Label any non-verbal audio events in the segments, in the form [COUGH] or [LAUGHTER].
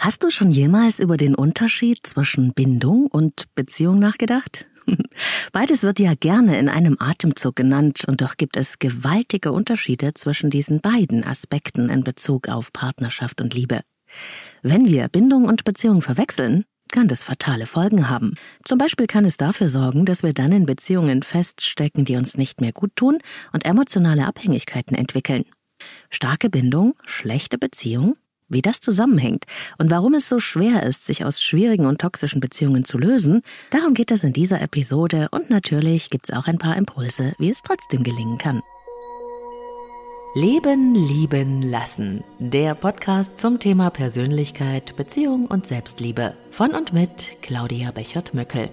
Hast du schon jemals über den Unterschied zwischen Bindung und Beziehung nachgedacht? [LAUGHS] Beides wird ja gerne in einem Atemzug genannt, und doch gibt es gewaltige Unterschiede zwischen diesen beiden Aspekten in Bezug auf Partnerschaft und Liebe. Wenn wir Bindung und Beziehung verwechseln, kann das fatale Folgen haben. Zum Beispiel kann es dafür sorgen, dass wir dann in Beziehungen feststecken, die uns nicht mehr gut tun und emotionale Abhängigkeiten entwickeln. Starke Bindung, schlechte Beziehung, wie das zusammenhängt und warum es so schwer ist, sich aus schwierigen und toxischen Beziehungen zu lösen, darum geht es in dieser Episode und natürlich gibt's auch ein paar Impulse, wie es trotzdem gelingen kann. Leben, lieben, lassen. Der Podcast zum Thema Persönlichkeit, Beziehung und Selbstliebe. Von und mit Claudia Bechert-Möckel.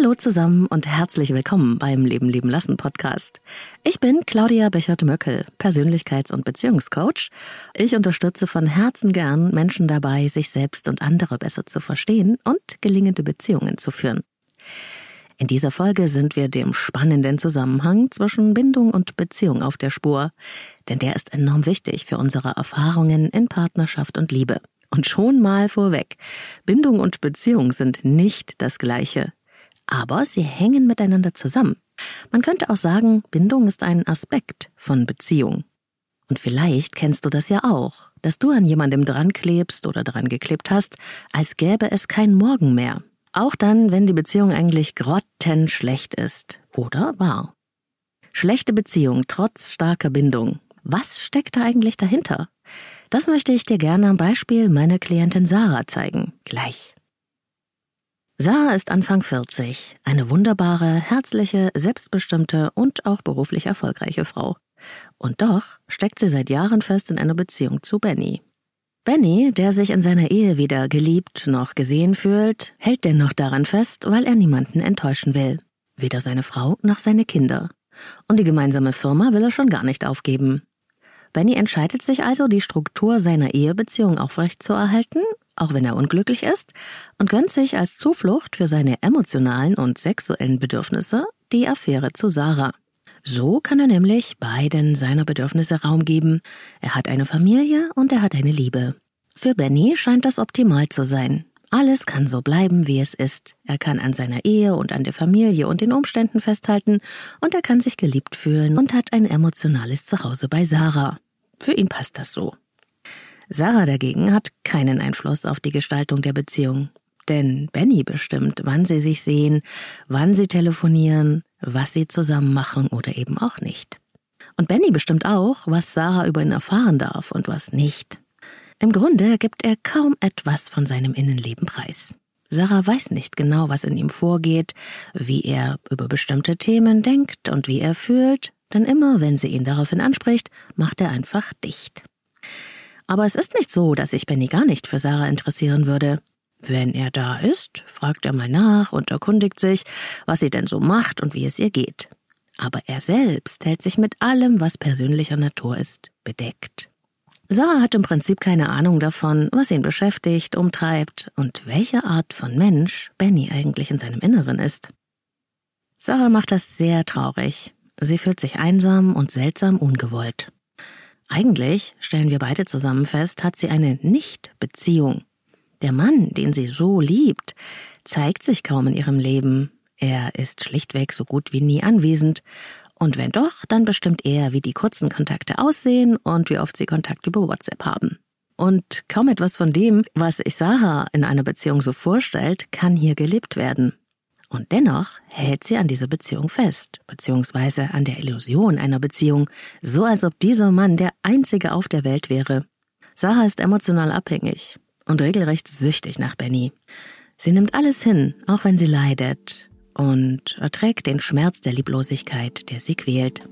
Hallo zusammen und herzlich willkommen beim Leben leben lassen Podcast. Ich bin Claudia Bechert-Möckel, Persönlichkeits- und Beziehungscoach. Ich unterstütze von Herzen gern Menschen dabei, sich selbst und andere besser zu verstehen und gelingende Beziehungen zu führen. In dieser Folge sind wir dem spannenden Zusammenhang zwischen Bindung und Beziehung auf der Spur, denn der ist enorm wichtig für unsere Erfahrungen in Partnerschaft und Liebe. Und schon mal vorweg, Bindung und Beziehung sind nicht das gleiche aber sie hängen miteinander zusammen. Man könnte auch sagen, Bindung ist ein Aspekt von Beziehung. Und vielleicht kennst du das ja auch, dass du an jemandem dran klebst oder dran geklebt hast, als gäbe es kein Morgen mehr. Auch dann, wenn die Beziehung eigentlich grottenschlecht ist oder war. Schlechte Beziehung trotz starker Bindung. Was steckt da eigentlich dahinter? Das möchte ich dir gerne am Beispiel meiner Klientin Sarah zeigen. Gleich. Sarah ist Anfang 40, eine wunderbare, herzliche, selbstbestimmte und auch beruflich erfolgreiche Frau. Und doch steckt sie seit Jahren fest in einer Beziehung zu Benny. Benny, der sich in seiner Ehe weder geliebt noch gesehen fühlt, hält dennoch daran fest, weil er niemanden enttäuschen will. Weder seine Frau noch seine Kinder. Und die gemeinsame Firma will er schon gar nicht aufgeben. Benny entscheidet sich also, die Struktur seiner Ehebeziehung aufrechtzuerhalten auch wenn er unglücklich ist, und gönnt sich als Zuflucht für seine emotionalen und sexuellen Bedürfnisse die Affäre zu Sarah. So kann er nämlich beiden seiner Bedürfnisse Raum geben. Er hat eine Familie und er hat eine Liebe. Für Benny scheint das optimal zu sein. Alles kann so bleiben, wie es ist. Er kann an seiner Ehe und an der Familie und den Umständen festhalten und er kann sich geliebt fühlen und hat ein emotionales Zuhause bei Sarah. Für ihn passt das so. Sarah dagegen hat keinen Einfluss auf die Gestaltung der Beziehung. Denn Benny bestimmt, wann sie sich sehen, wann sie telefonieren, was sie zusammen machen oder eben auch nicht. Und Benny bestimmt auch, was Sarah über ihn erfahren darf und was nicht. Im Grunde gibt er kaum etwas von seinem Innenleben preis. Sarah weiß nicht genau, was in ihm vorgeht, wie er über bestimmte Themen denkt und wie er fühlt, denn immer wenn sie ihn daraufhin anspricht, macht er einfach dicht. Aber es ist nicht so, dass sich Benny gar nicht für Sarah interessieren würde. Wenn er da ist, fragt er mal nach und erkundigt sich, was sie denn so macht und wie es ihr geht. Aber er selbst hält sich mit allem, was persönlicher Natur ist, bedeckt. Sarah hat im Prinzip keine Ahnung davon, was ihn beschäftigt, umtreibt und welche Art von Mensch Benny eigentlich in seinem Inneren ist. Sarah macht das sehr traurig. Sie fühlt sich einsam und seltsam ungewollt. Eigentlich, stellen wir beide zusammen fest, hat sie eine Nicht-Beziehung. Der Mann, den sie so liebt, zeigt sich kaum in ihrem Leben. Er ist schlichtweg so gut wie nie anwesend. Und wenn doch, dann bestimmt er, wie die kurzen Kontakte aussehen und wie oft sie Kontakt über WhatsApp haben. Und kaum etwas von dem, was sich Sarah in einer Beziehung so vorstellt, kann hier gelebt werden. Und dennoch hält sie an dieser Beziehung fest, beziehungsweise an der Illusion einer Beziehung, so als ob dieser Mann der einzige auf der Welt wäre. Sarah ist emotional abhängig und regelrecht süchtig nach Benny. Sie nimmt alles hin, auch wenn sie leidet, und erträgt den Schmerz der Lieblosigkeit, der sie quält.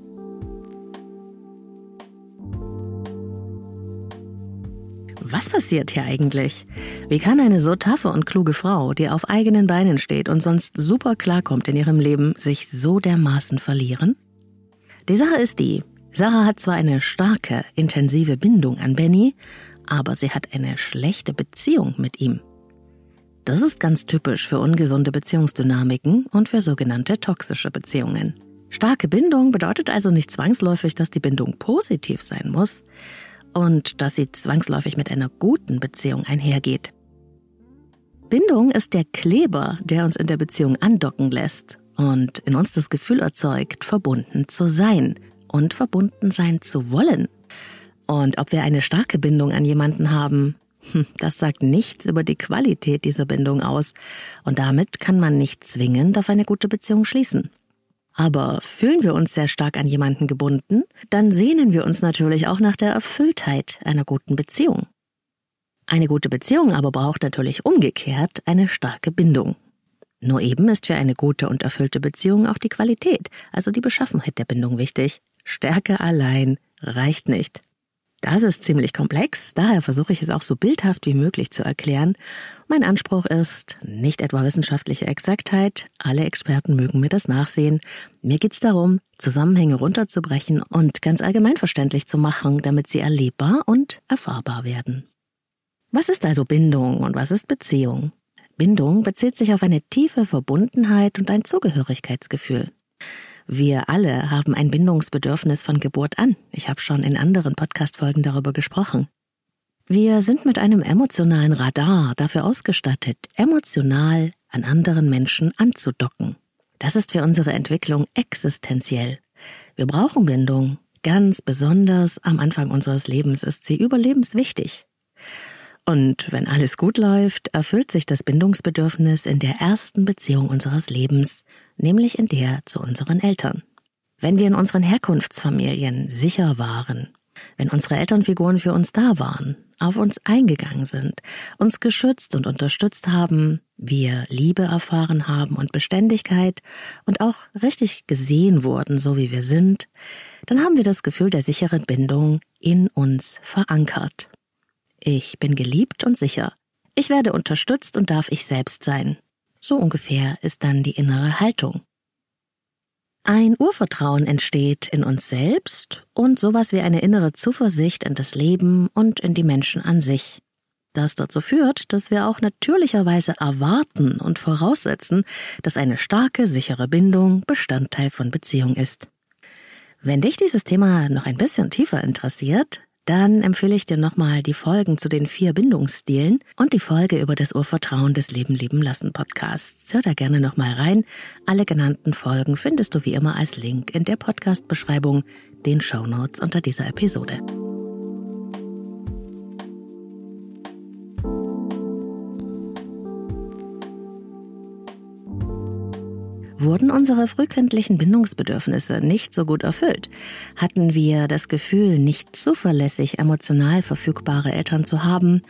Was passiert hier eigentlich? Wie kann eine so taffe und kluge Frau, die auf eigenen Beinen steht und sonst super klarkommt in ihrem Leben, sich so dermaßen verlieren? Die Sache ist die, Sarah hat zwar eine starke, intensive Bindung an Benny, aber sie hat eine schlechte Beziehung mit ihm. Das ist ganz typisch für ungesunde Beziehungsdynamiken und für sogenannte toxische Beziehungen. Starke Bindung bedeutet also nicht zwangsläufig, dass die Bindung positiv sein muss. Und dass sie zwangsläufig mit einer guten Beziehung einhergeht. Bindung ist der Kleber, der uns in der Beziehung andocken lässt und in uns das Gefühl erzeugt, verbunden zu sein und verbunden sein zu wollen. Und ob wir eine starke Bindung an jemanden haben, hm, das sagt nichts über die Qualität dieser Bindung aus. Und damit kann man nicht zwingend auf eine gute Beziehung schließen. Aber fühlen wir uns sehr stark an jemanden gebunden, dann sehnen wir uns natürlich auch nach der Erfülltheit einer guten Beziehung. Eine gute Beziehung aber braucht natürlich umgekehrt eine starke Bindung. Nur eben ist für eine gute und erfüllte Beziehung auch die Qualität, also die Beschaffenheit der Bindung wichtig. Stärke allein reicht nicht. Das ist ziemlich komplex, daher versuche ich es auch so bildhaft wie möglich zu erklären. Mein Anspruch ist nicht etwa wissenschaftliche Exaktheit, alle Experten mögen mir das nachsehen. Mir geht es darum, Zusammenhänge runterzubrechen und ganz allgemein verständlich zu machen, damit sie erlebbar und erfahrbar werden. Was ist also Bindung und was ist Beziehung? Bindung bezieht sich auf eine tiefe Verbundenheit und ein Zugehörigkeitsgefühl. Wir alle haben ein Bindungsbedürfnis von Geburt an. Ich habe schon in anderen Podcast-Folgen darüber gesprochen. Wir sind mit einem emotionalen Radar dafür ausgestattet, emotional an anderen Menschen anzudocken. Das ist für unsere Entwicklung existenziell. Wir brauchen Bindung. Ganz besonders am Anfang unseres Lebens ist sie überlebenswichtig. Und wenn alles gut läuft, erfüllt sich das Bindungsbedürfnis in der ersten Beziehung unseres Lebens, nämlich in der zu unseren Eltern. Wenn wir in unseren Herkunftsfamilien sicher waren, wenn unsere Elternfiguren für uns da waren, auf uns eingegangen sind, uns geschützt und unterstützt haben, wir Liebe erfahren haben und Beständigkeit und auch richtig gesehen wurden, so wie wir sind, dann haben wir das Gefühl der sicheren Bindung in uns verankert. Ich bin geliebt und sicher. Ich werde unterstützt und darf ich selbst sein. So ungefähr ist dann die innere Haltung. Ein Urvertrauen entsteht in uns selbst und sowas wie eine innere Zuversicht in das Leben und in die Menschen an sich. Das dazu führt, dass wir auch natürlicherweise erwarten und voraussetzen, dass eine starke, sichere Bindung Bestandteil von Beziehung ist. Wenn dich dieses Thema noch ein bisschen tiefer interessiert, dann empfehle ich dir nochmal die Folgen zu den vier Bindungsstilen und die Folge über das Urvertrauen des Leben lieben lassen Podcasts. Hör da gerne nochmal rein. Alle genannten Folgen findest du wie immer als Link in der Podcast-Beschreibung, den Shownotes unter dieser Episode. Wurden unsere frühkindlichen Bindungsbedürfnisse nicht so gut erfüllt? Hatten wir das Gefühl, nicht zuverlässig emotional verfügbare Eltern zu haben?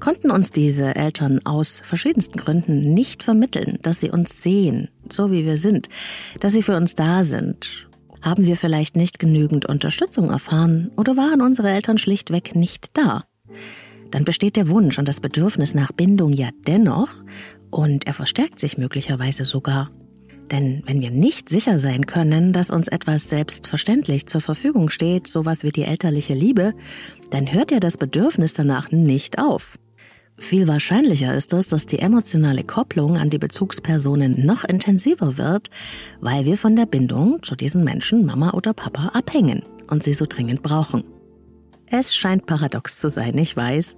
Konnten uns diese Eltern aus verschiedensten Gründen nicht vermitteln, dass sie uns sehen, so wie wir sind, dass sie für uns da sind? Haben wir vielleicht nicht genügend Unterstützung erfahren oder waren unsere Eltern schlichtweg nicht da? Dann besteht der Wunsch und das Bedürfnis nach Bindung ja dennoch und er verstärkt sich möglicherweise sogar. Denn wenn wir nicht sicher sein können, dass uns etwas selbstverständlich zur Verfügung steht, sowas wie die elterliche Liebe, dann hört ja das Bedürfnis danach nicht auf. Viel wahrscheinlicher ist es, dass die emotionale Kopplung an die Bezugspersonen noch intensiver wird, weil wir von der Bindung zu diesen Menschen, Mama oder Papa, abhängen und sie so dringend brauchen. Es scheint paradox zu sein, ich weiß,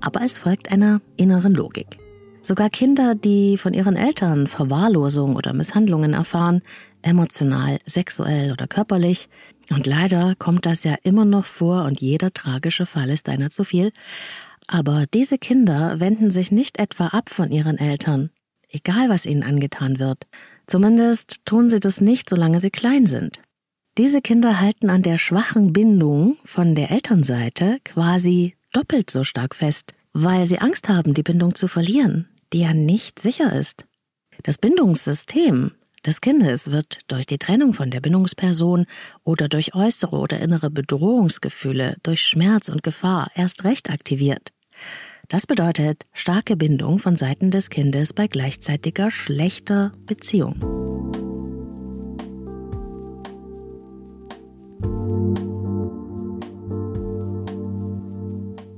aber es folgt einer inneren Logik. Sogar Kinder, die von ihren Eltern Verwahrlosung oder Misshandlungen erfahren, emotional, sexuell oder körperlich, und leider kommt das ja immer noch vor und jeder tragische Fall ist einer zu viel, aber diese Kinder wenden sich nicht etwa ab von ihren Eltern, egal was ihnen angetan wird. Zumindest tun sie das nicht, solange sie klein sind. Diese Kinder halten an der schwachen Bindung von der Elternseite quasi doppelt so stark fest, weil sie Angst haben, die Bindung zu verlieren, die ja nicht sicher ist. Das Bindungssystem des Kindes wird durch die Trennung von der Bindungsperson oder durch äußere oder innere Bedrohungsgefühle, durch Schmerz und Gefahr erst recht aktiviert. Das bedeutet starke Bindung von Seiten des Kindes bei gleichzeitiger schlechter Beziehung.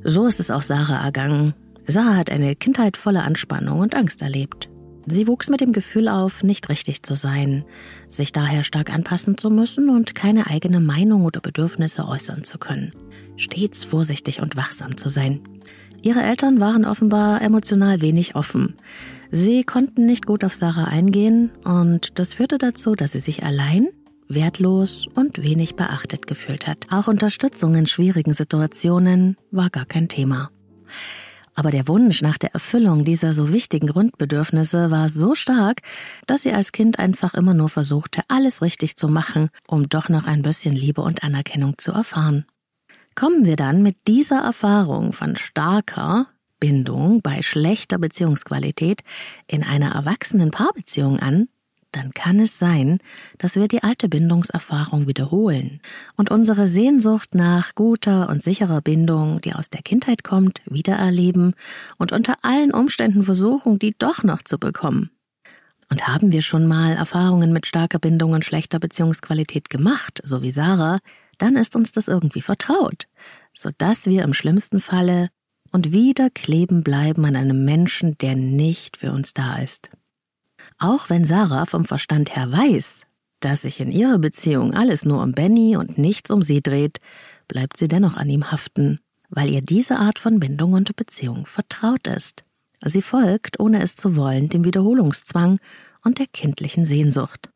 So ist es auch Sarah ergangen, Sarah hat eine Kindheit voller Anspannung und Angst erlebt. Sie wuchs mit dem Gefühl auf, nicht richtig zu sein, sich daher stark anpassen zu müssen und keine eigene Meinung oder Bedürfnisse äußern zu können. Stets vorsichtig und wachsam zu sein. Ihre Eltern waren offenbar emotional wenig offen. Sie konnten nicht gut auf Sarah eingehen und das führte dazu, dass sie sich allein, wertlos und wenig beachtet gefühlt hat. Auch Unterstützung in schwierigen Situationen war gar kein Thema. Aber der Wunsch nach der Erfüllung dieser so wichtigen Grundbedürfnisse war so stark, dass sie als Kind einfach immer nur versuchte, alles richtig zu machen, um doch noch ein bisschen Liebe und Anerkennung zu erfahren. Kommen wir dann mit dieser Erfahrung von starker Bindung bei schlechter Beziehungsqualität in einer erwachsenen Paarbeziehung an, dann kann es sein, dass wir die alte Bindungserfahrung wiederholen und unsere Sehnsucht nach guter und sicherer Bindung, die aus der Kindheit kommt, wiedererleben und unter allen Umständen versuchen, die doch noch zu bekommen. Und haben wir schon mal Erfahrungen mit starker Bindung und schlechter Beziehungsqualität gemacht, so wie Sarah, dann ist uns das irgendwie vertraut, sodass wir im schlimmsten Falle und wieder kleben bleiben an einem Menschen, der nicht für uns da ist. Auch wenn Sarah vom Verstand her weiß, dass sich in ihrer Beziehung alles nur um Benny und nichts um sie dreht, bleibt sie dennoch an ihm haften, weil ihr diese Art von Bindung und Beziehung vertraut ist. Sie folgt, ohne es zu wollen, dem Wiederholungszwang und der kindlichen Sehnsucht.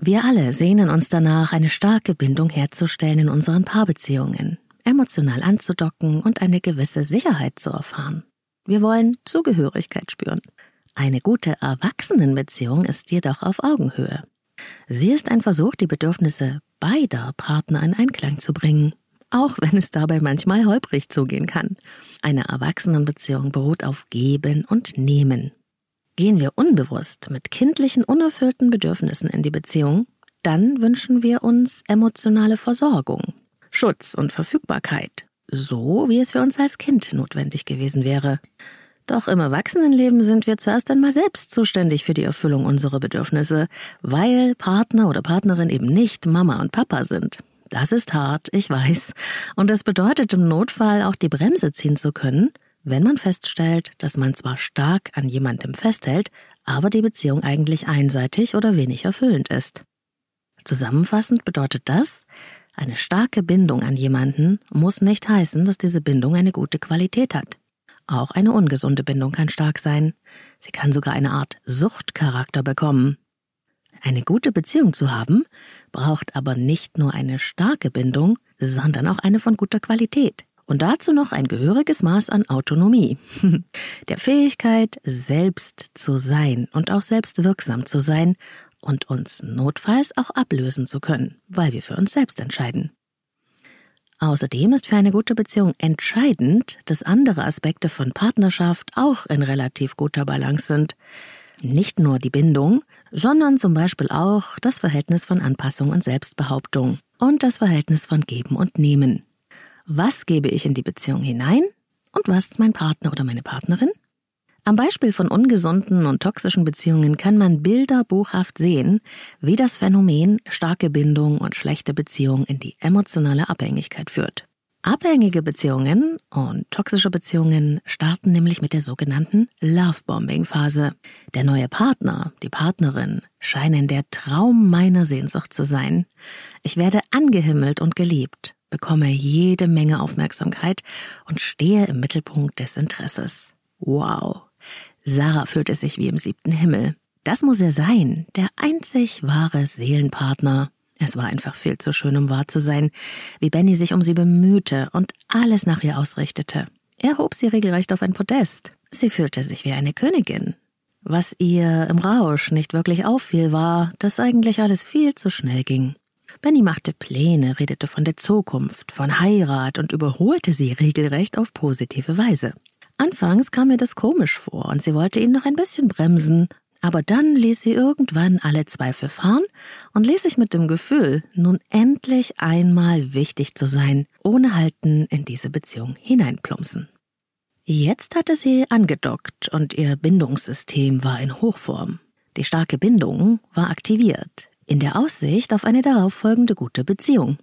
Wir alle sehnen uns danach, eine starke Bindung herzustellen in unseren Paarbeziehungen, emotional anzudocken und eine gewisse Sicherheit zu erfahren. Wir wollen Zugehörigkeit spüren. Eine gute Erwachsenenbeziehung ist jedoch auf Augenhöhe. Sie ist ein Versuch, die Bedürfnisse beider Partner in Einklang zu bringen, auch wenn es dabei manchmal holprig zugehen kann. Eine Erwachsenenbeziehung beruht auf Geben und Nehmen. Gehen wir unbewusst mit kindlichen, unerfüllten Bedürfnissen in die Beziehung, dann wünschen wir uns emotionale Versorgung, Schutz und Verfügbarkeit, so wie es für uns als Kind notwendig gewesen wäre. Doch im Erwachsenenleben sind wir zuerst einmal selbst zuständig für die Erfüllung unserer Bedürfnisse, weil Partner oder Partnerin eben nicht Mama und Papa sind. Das ist hart, ich weiß. Und es bedeutet im Notfall auch die Bremse ziehen zu können, wenn man feststellt, dass man zwar stark an jemandem festhält, aber die Beziehung eigentlich einseitig oder wenig erfüllend ist. Zusammenfassend bedeutet das, eine starke Bindung an jemanden muss nicht heißen, dass diese Bindung eine gute Qualität hat. Auch eine ungesunde Bindung kann stark sein. Sie kann sogar eine Art Suchtcharakter bekommen. Eine gute Beziehung zu haben, braucht aber nicht nur eine starke Bindung, sondern auch eine von guter Qualität. Und dazu noch ein gehöriges Maß an Autonomie. [LAUGHS] Der Fähigkeit, selbst zu sein und auch selbst wirksam zu sein und uns notfalls auch ablösen zu können, weil wir für uns selbst entscheiden. Außerdem ist für eine gute Beziehung entscheidend, dass andere Aspekte von Partnerschaft auch in relativ guter Balance sind. Nicht nur die Bindung, sondern zum Beispiel auch das Verhältnis von Anpassung und Selbstbehauptung und das Verhältnis von Geben und Nehmen. Was gebe ich in die Beziehung hinein und was mein Partner oder meine Partnerin? Am Beispiel von ungesunden und toxischen Beziehungen kann man bilderbuchhaft sehen, wie das Phänomen starke Bindung und schlechte Beziehung in die emotionale Abhängigkeit führt. Abhängige Beziehungen und toxische Beziehungen starten nämlich mit der sogenannten Lovebombing-Phase. Der neue Partner, die Partnerin, scheinen der Traum meiner Sehnsucht zu sein. Ich werde angehimmelt und geliebt, bekomme jede Menge Aufmerksamkeit und stehe im Mittelpunkt des Interesses. Wow. Sarah fühlte sich wie im siebten Himmel. Das muss er sein, der einzig wahre Seelenpartner. Es war einfach viel zu schön, um wahr zu sein, wie Benny sich um sie bemühte und alles nach ihr ausrichtete. Er hob sie regelrecht auf ein Podest. Sie fühlte sich wie eine Königin. Was ihr im Rausch nicht wirklich auffiel, war, dass eigentlich alles viel zu schnell ging. Benny machte Pläne, redete von der Zukunft, von Heirat und überholte sie regelrecht auf positive Weise. Anfangs kam mir das komisch vor und sie wollte ihn noch ein bisschen bremsen, aber dann ließ sie irgendwann alle Zweifel fahren und ließ sich mit dem Gefühl, nun endlich einmal wichtig zu sein, ohne Halten in diese Beziehung hineinplumpsen. Jetzt hatte sie angedockt und ihr Bindungssystem war in Hochform. Die starke Bindung war aktiviert, in der Aussicht auf eine darauffolgende gute Beziehung.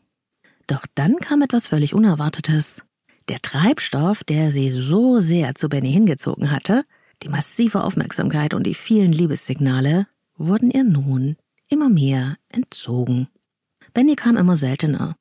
Doch dann kam etwas völlig Unerwartetes. Der Treibstoff, der sie so sehr zu Benny hingezogen hatte, Die massive Aufmerksamkeit und die vielen Liebessignale wurden ihr nun immer mehr entzogen. Benny kam immer seltener.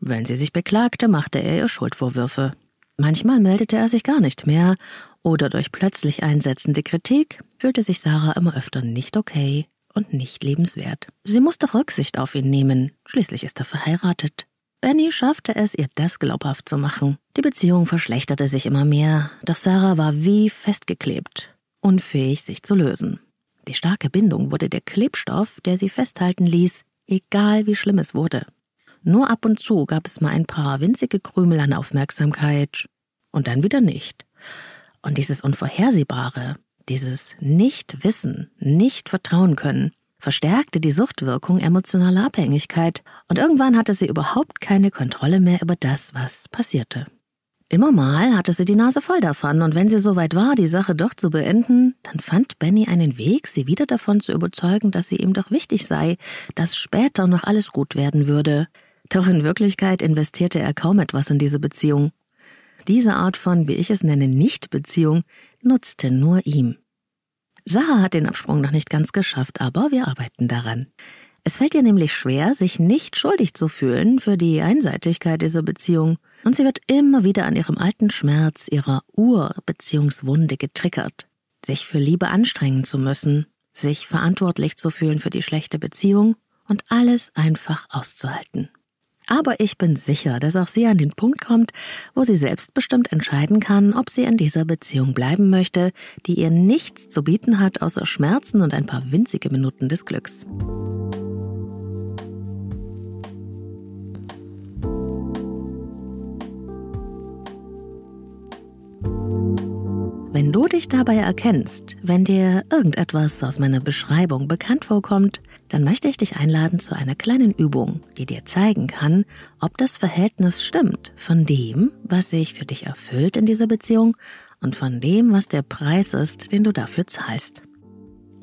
Wenn sie sich beklagte, machte er ihr Schuldvorwürfe. Manchmal meldete er sich gar nicht mehr, oder durch plötzlich einsetzende Kritik fühlte sich Sarah immer öfter nicht okay und nicht lebenswert. Sie musste Rücksicht auf ihn nehmen, schließlich ist er verheiratet. Benny schaffte es, ihr das glaubhaft zu machen. Die Beziehung verschlechterte sich immer mehr, doch Sarah war wie festgeklebt, unfähig, sich zu lösen. Die starke Bindung wurde der Klebstoff, der sie festhalten ließ, egal wie schlimm es wurde. Nur ab und zu gab es mal ein paar winzige Krümel an Aufmerksamkeit und dann wieder nicht. Und dieses Unvorhersehbare, dieses Nicht-Wissen, nicht vertrauen können, verstärkte die Suchtwirkung emotionaler Abhängigkeit und irgendwann hatte sie überhaupt keine Kontrolle mehr über das, was passierte. Immer mal hatte sie die Nase voll davon, und wenn sie soweit war, die Sache doch zu beenden, dann fand Benny einen Weg, sie wieder davon zu überzeugen, dass sie ihm doch wichtig sei, dass später noch alles gut werden würde. Doch in Wirklichkeit investierte er kaum etwas in diese Beziehung. Diese Art von, wie ich es nenne, Nicht-Beziehung nutzte nur ihm. Sarah hat den Absprung noch nicht ganz geschafft, aber wir arbeiten daran. Es fällt ihr nämlich schwer, sich nicht schuldig zu fühlen für die Einseitigkeit dieser Beziehung, und sie wird immer wieder an ihrem alten Schmerz, ihrer Urbeziehungswunde getriggert, sich für Liebe anstrengen zu müssen, sich verantwortlich zu fühlen für die schlechte Beziehung und alles einfach auszuhalten. Aber ich bin sicher, dass auch sie an den Punkt kommt, wo sie selbstbestimmt entscheiden kann, ob sie in dieser Beziehung bleiben möchte, die ihr nichts zu bieten hat außer Schmerzen und ein paar winzige Minuten des Glücks. Wenn du dich dabei erkennst, wenn dir irgendetwas aus meiner Beschreibung bekannt vorkommt, dann möchte ich dich einladen zu einer kleinen Übung, die dir zeigen kann, ob das Verhältnis stimmt von dem, was sich für dich erfüllt in dieser Beziehung und von dem, was der Preis ist, den du dafür zahlst.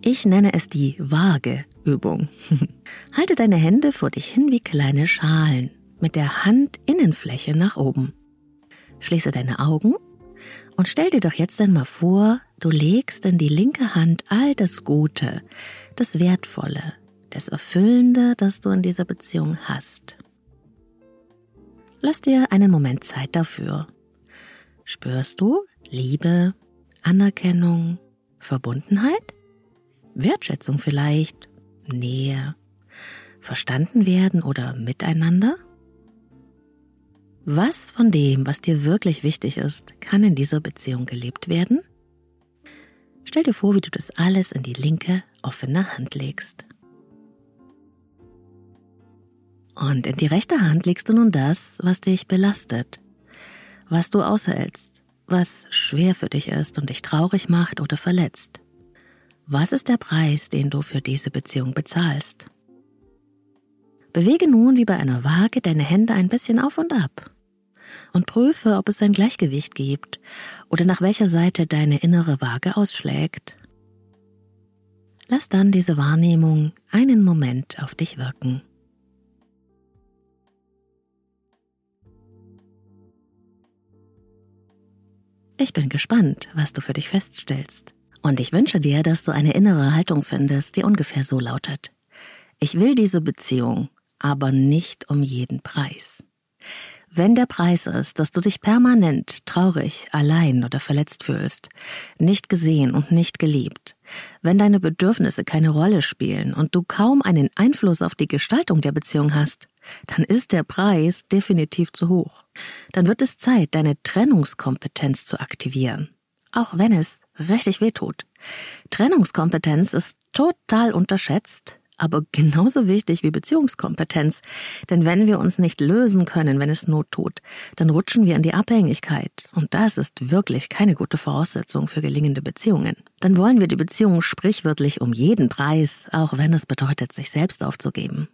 Ich nenne es die Waage-Übung. [LAUGHS] Halte deine Hände vor dich hin wie kleine Schalen, mit der Handinnenfläche nach oben. Schließe deine Augen und stell dir doch jetzt einmal vor, du legst in die linke Hand all das Gute, das Wertvolle, das Erfüllende, das du in dieser Beziehung hast. Lass dir einen Moment Zeit dafür. Spürst du Liebe, Anerkennung, Verbundenheit? Wertschätzung vielleicht? Nähe? Verstanden werden oder miteinander? Was von dem, was dir wirklich wichtig ist, kann in dieser Beziehung gelebt werden? Stell dir vor, wie du das alles in die linke, offene Hand legst. Und in die rechte Hand legst du nun das, was dich belastet, was du aushältst, was schwer für dich ist und dich traurig macht oder verletzt. Was ist der Preis, den du für diese Beziehung bezahlst? Bewege nun wie bei einer Waage deine Hände ein bisschen auf und ab und prüfe, ob es ein Gleichgewicht gibt oder nach welcher Seite deine innere Waage ausschlägt. Lass dann diese Wahrnehmung einen Moment auf dich wirken. Ich bin gespannt, was du für dich feststellst. Und ich wünsche dir, dass du eine innere Haltung findest, die ungefähr so lautet. Ich will diese Beziehung aber nicht um jeden Preis. Wenn der Preis ist, dass du dich permanent traurig, allein oder verletzt fühlst, nicht gesehen und nicht geliebt, wenn deine Bedürfnisse keine Rolle spielen und du kaum einen Einfluss auf die Gestaltung der Beziehung hast, dann ist der Preis definitiv zu hoch. Dann wird es Zeit, deine Trennungskompetenz zu aktivieren. Auch wenn es richtig weh tut. Trennungskompetenz ist total unterschätzt, aber genauso wichtig wie Beziehungskompetenz. Denn wenn wir uns nicht lösen können, wenn es Not tut, dann rutschen wir in die Abhängigkeit. Und das ist wirklich keine gute Voraussetzung für gelingende Beziehungen. Dann wollen wir die Beziehung sprichwörtlich um jeden Preis, auch wenn es bedeutet, sich selbst aufzugeben.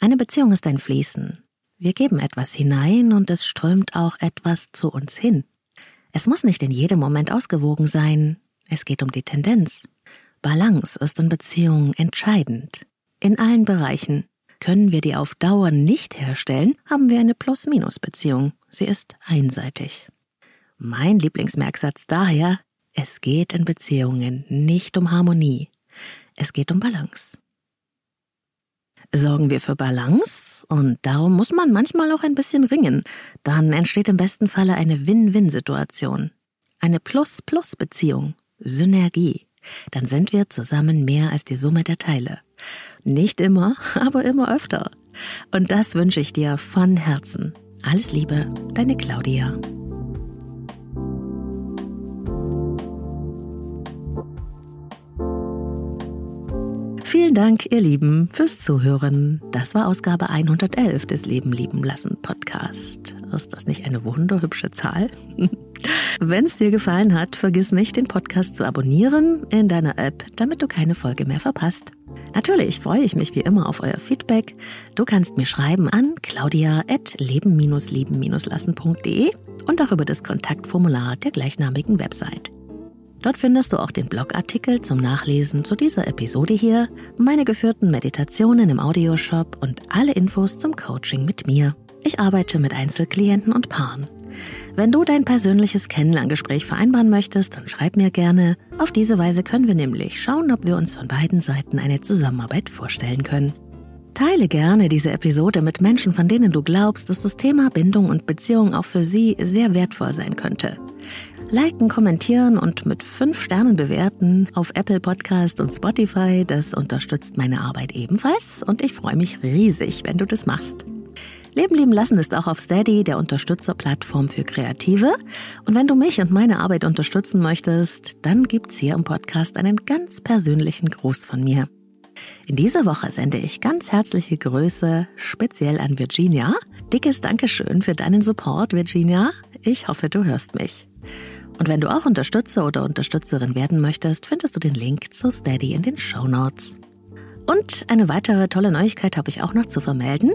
Eine Beziehung ist ein Fließen. Wir geben etwas hinein und es strömt auch etwas zu uns hin. Es muss nicht in jedem Moment ausgewogen sein. Es geht um die Tendenz. Balance ist in Beziehungen entscheidend. In allen Bereichen. Können wir die auf Dauer nicht herstellen, haben wir eine Plus-Minus-Beziehung. Sie ist einseitig. Mein Lieblingsmerksatz daher, Es geht in Beziehungen nicht um Harmonie. Es geht um Balance. Sorgen wir für Balance und darum muss man manchmal auch ein bisschen ringen. Dann entsteht im besten Falle eine Win-Win-Situation. Eine Plus-Plus-Beziehung. Synergie. Dann sind wir zusammen mehr als die Summe der Teile. Nicht immer, [LAUGHS] aber immer öfter. Und das wünsche ich dir von Herzen. Alles Liebe, deine Claudia. Vielen Dank, ihr Lieben, fürs Zuhören. Das war Ausgabe 111 des Leben lieben lassen Podcast. Ist das nicht eine wunderhübsche Zahl? [LAUGHS] Wenn es dir gefallen hat, vergiss nicht, den Podcast zu abonnieren in deiner App, damit du keine Folge mehr verpasst. Natürlich freue ich mich wie immer auf euer Feedback. Du kannst mir schreiben an claudia.leben-leben-lassen.de und auch über das Kontaktformular der gleichnamigen Website. Dort findest du auch den Blogartikel zum Nachlesen zu dieser Episode hier, meine geführten Meditationen im Audioshop und alle Infos zum Coaching mit mir. Ich arbeite mit Einzelklienten und Paaren. Wenn du dein persönliches Kennenlerngespräch vereinbaren möchtest, dann schreib mir gerne. Auf diese Weise können wir nämlich schauen, ob wir uns von beiden Seiten eine Zusammenarbeit vorstellen können. Teile gerne diese Episode mit Menschen, von denen du glaubst, dass das Thema Bindung und Beziehung auch für sie sehr wertvoll sein könnte. Liken, kommentieren und mit fünf Sternen bewerten auf Apple Podcast und Spotify, das unterstützt meine Arbeit ebenfalls und ich freue mich riesig, wenn du das machst. Leben lieben lassen ist auch auf Steady der Unterstützerplattform für Kreative. Und wenn du mich und meine Arbeit unterstützen möchtest, dann gibt's hier im Podcast einen ganz persönlichen Gruß von mir. In dieser Woche sende ich ganz herzliche Grüße speziell an Virginia. Dickes Dankeschön für deinen Support, Virginia. Ich hoffe, du hörst mich. Und wenn du auch Unterstützer oder Unterstützerin werden möchtest, findest du den Link zu Steady in den Show Notes. Und eine weitere tolle Neuigkeit habe ich auch noch zu vermelden.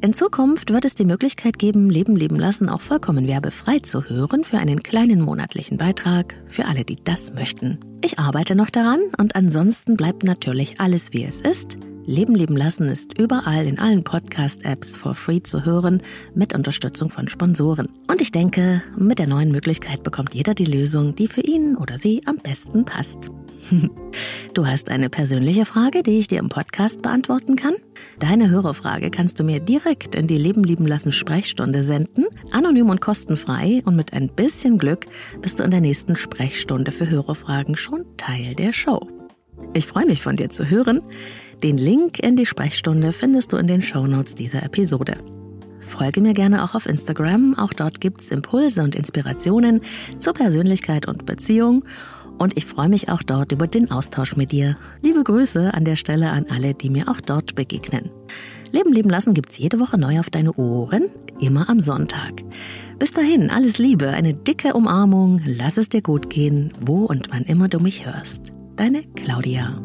In Zukunft wird es die Möglichkeit geben, Leben leben lassen auch vollkommen werbefrei zu hören für einen kleinen monatlichen Beitrag für alle, die das möchten. Ich arbeite noch daran und ansonsten bleibt natürlich alles wie es ist. Leben leben lassen ist überall in allen Podcast-Apps for free zu hören, mit Unterstützung von Sponsoren. Und ich denke, mit der neuen Möglichkeit bekommt jeder die Lösung, die für ihn oder sie am besten passt. [LAUGHS] Du hast eine persönliche Frage, die ich dir im Podcast beantworten kann? Deine Hörerfrage kannst du mir direkt in die Leben lieben lassen Sprechstunde senden, anonym und kostenfrei und mit ein bisschen Glück bist du in der nächsten Sprechstunde für Hörerfragen schon Teil der Show. Ich freue mich von dir zu hören. Den Link in die Sprechstunde findest du in den Shownotes dieser Episode. Folge mir gerne auch auf Instagram, auch dort gibt's Impulse und Inspirationen zur Persönlichkeit und Beziehung und ich freue mich auch dort über den Austausch mit dir. Liebe Grüße an der Stelle an alle, die mir auch dort begegnen. Leben leben lassen gibt's jede Woche neu auf deine Ohren, immer am Sonntag. Bis dahin, alles Liebe, eine dicke Umarmung, lass es dir gut gehen, wo und wann immer du mich hörst. Deine Claudia.